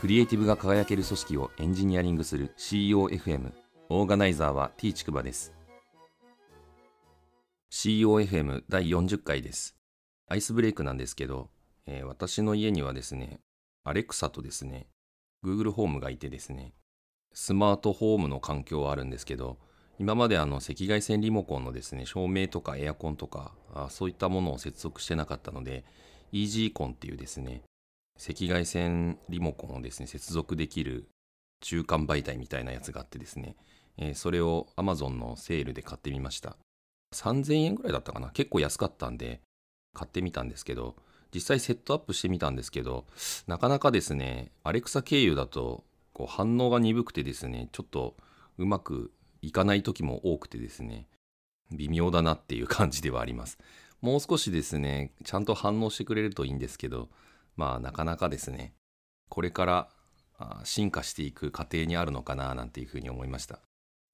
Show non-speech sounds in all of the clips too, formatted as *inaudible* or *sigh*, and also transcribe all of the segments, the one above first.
クリエイティブが輝ける組織をエンジニアリングする COFM オーガナイザーは T ちくばです。COFM 第40回です。アイスブレイクなんですけど、えー、私の家にはですねアレクサとですね Google ホームがいてですねスマートホームの環境はあるんですけど今まであの赤外線リモコンのですね照明とかエアコンとかあそういったものを接続してなかったので EG コンっていうですね赤外線リモコンをですね接続できる中間媒体みたいなやつがあってですね、えー、それを Amazon のセールで買ってみました3000円ぐらいだったかな？結構安かったんで買ってみたんですけど実際セットアップしてみたんですけどなかなかですねアレクサ経由だとこう反応が鈍くてですねちょっとうまく行かない時も多くてですね、微妙だなっていう感じではあります。もう少しですね、ちゃんと反応してくれるといいんですけど、まあなかなかですね、これから進化していく過程にあるのかななんていうふうに思いました。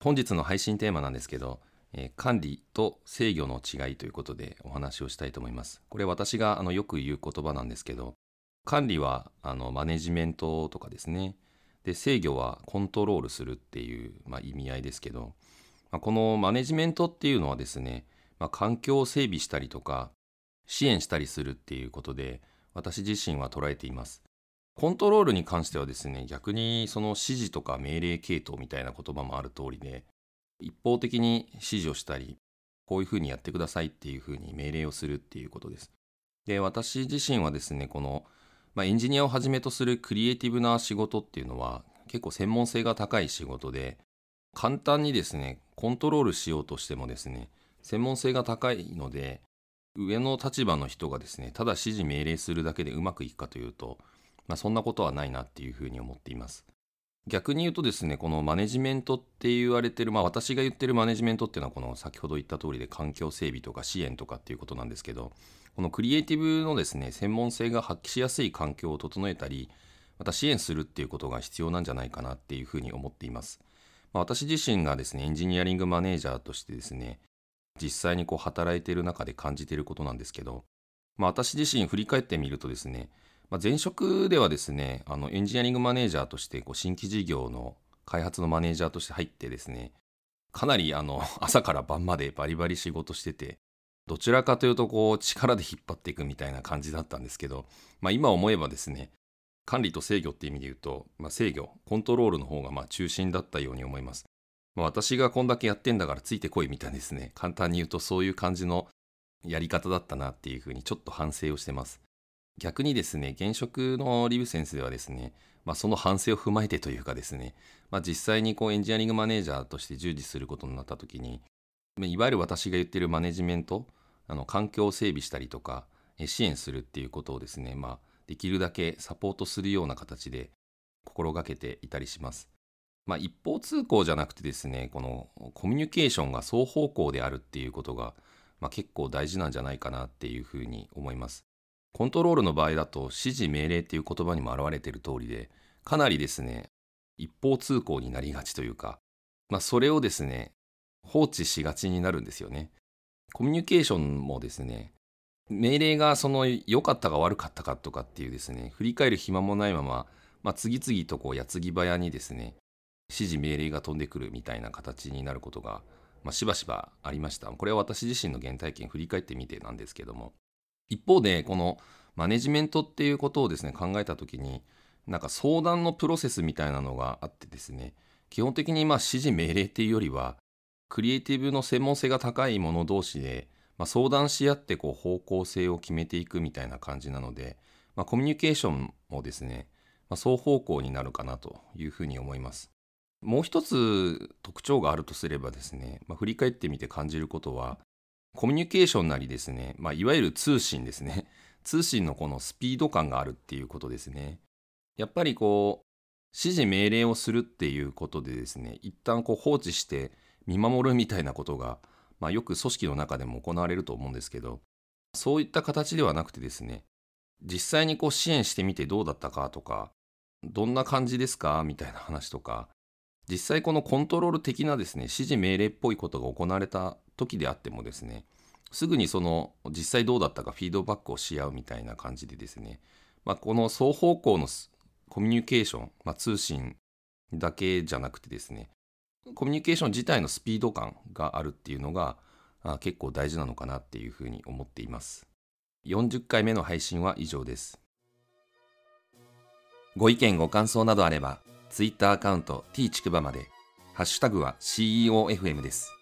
本日の配信テーマなんですけど、えー、管理と制御の違いということでお話をしたいと思います。これ私があのよく言う言葉なんですけど、管理はあのマネジメントとかですね、で制御はコントロールするっていう、まあ、意味合いですけど、まあ、このマネジメントっていうのはですね、まあ、環境を整備したりとか支援したりするっていうことで私自身は捉えています。コントロールに関してはですね逆にその指示とか命令系統みたいな言葉もある通りで一方的に指示をしたりこういうふうにやってくださいっていうふうに命令をするっていうことです。で私自身はですねこのまあ、エンジニアをはじめとするクリエイティブな仕事っていうのは結構専門性が高い仕事で簡単にですねコントロールしようとしてもですね専門性が高いので上の立場の人がですねただ指示命令するだけでうまくいくかというと、まあ、そんなことはないなっていうふうに思っています逆に言うとですねこのマネジメントって言われてるまあ私が言ってるマネジメントっていうのはこの先ほど言った通りで環境整備とか支援とかっていうことなんですけどこのクリエイティブのですね、専門性が発揮しやすい環境を整えたり、また支援するっていうことが必要なんじゃないかなっていうふうに思っています。まあ、私自身がですね、エンジニアリングマネージャーとしてですね、実際にこう働いている中で感じていることなんですけど、まあ、私自身振り返ってみるとですね、まあ、前職ではですね、あのエンジニアリングマネージャーとしてこう新規事業の開発のマネージャーとして入ってですね、かなりあの *laughs* 朝から晩までバリバリ仕事してて、どちらかというとこう力で引っ張っていくみたいな感じだったんですけど、まあ、今思えばですね管理と制御っていう意味で言うと、まあ、制御コントロールの方がま中心だったように思います、私がこんだけやってんだからついてこいみたいですね簡単に言うとそういう感じのやり方だったなっていうふうにちょっと反省をしてます逆にですね現職のリブセンスではですね、まあ、その反省を踏まえてというかですね、まあ、実際にこうエンジニアリングマネージャーとして従事することになった時にいわゆる私が言ってるマネジメントあの環境を整備したりとか支援するっていうことをですね、まあ、できるだけサポートするような形で心がけていたりします。まあ、一方通行じゃなくてですねこのコミュニケーションが双方向であるっていうことが、まあ、結構大事なんじゃないかなっていうふうに思います。コントロールの場合だと指示命令っていう言葉にも表れている通りでかなりですね一方通行になりがちというか、まあ、それをですね放置しがちになるんですよね。コミュニケーションもですね命令がその良かったか悪かったかとかっていうですね振り返る暇もないまま、まあ、次々とこう矢継ぎ早にですね指示命令が飛んでくるみたいな形になることが、まあ、しばしばありましたこれは私自身の原体験振り返ってみてなんですけども一方でこのマネジメントっていうことをですね考えた時になんか相談のプロセスみたいなのがあってですね基本的にまあ指示命令っていうよりはクリエイティブの専門性が高い者同士で、まあ、相談し合ってこう方向性を決めていくみたいな感じなので、まあ、コミュニケーションもですね、まあ、双方向になるかなというふうに思います。もう一つ特徴があるとすればですね、まあ、振り返ってみて感じることはコミュニケーションなりですね、まあ、いわゆる通信ですね。*laughs* 通信のこのスピード感があるっていうことですね。やっぱりこう指示命令をするっていうことでですね一旦こう放置して見守るみたいなことが、まあ、よく組織の中でも行われると思うんですけどそういった形ではなくてですね実際にこう支援してみてどうだったかとかどんな感じですかみたいな話とか実際このコントロール的なですね指示命令っぽいことが行われた時であってもですねすぐにその実際どうだったかフィードバックをし合うみたいな感じでですね、まあ、この双方向のコミュニケーション、まあ、通信だけじゃなくてですね、コミュニケーション自体のスピード感があるっていうのがあ結構大事なのかなっていうふうに思っています。40回目の配信は以上です。ご意見ご感想などあれば、Twitter アカウント t ちくばまで、ハッシュタグは CEOFM です。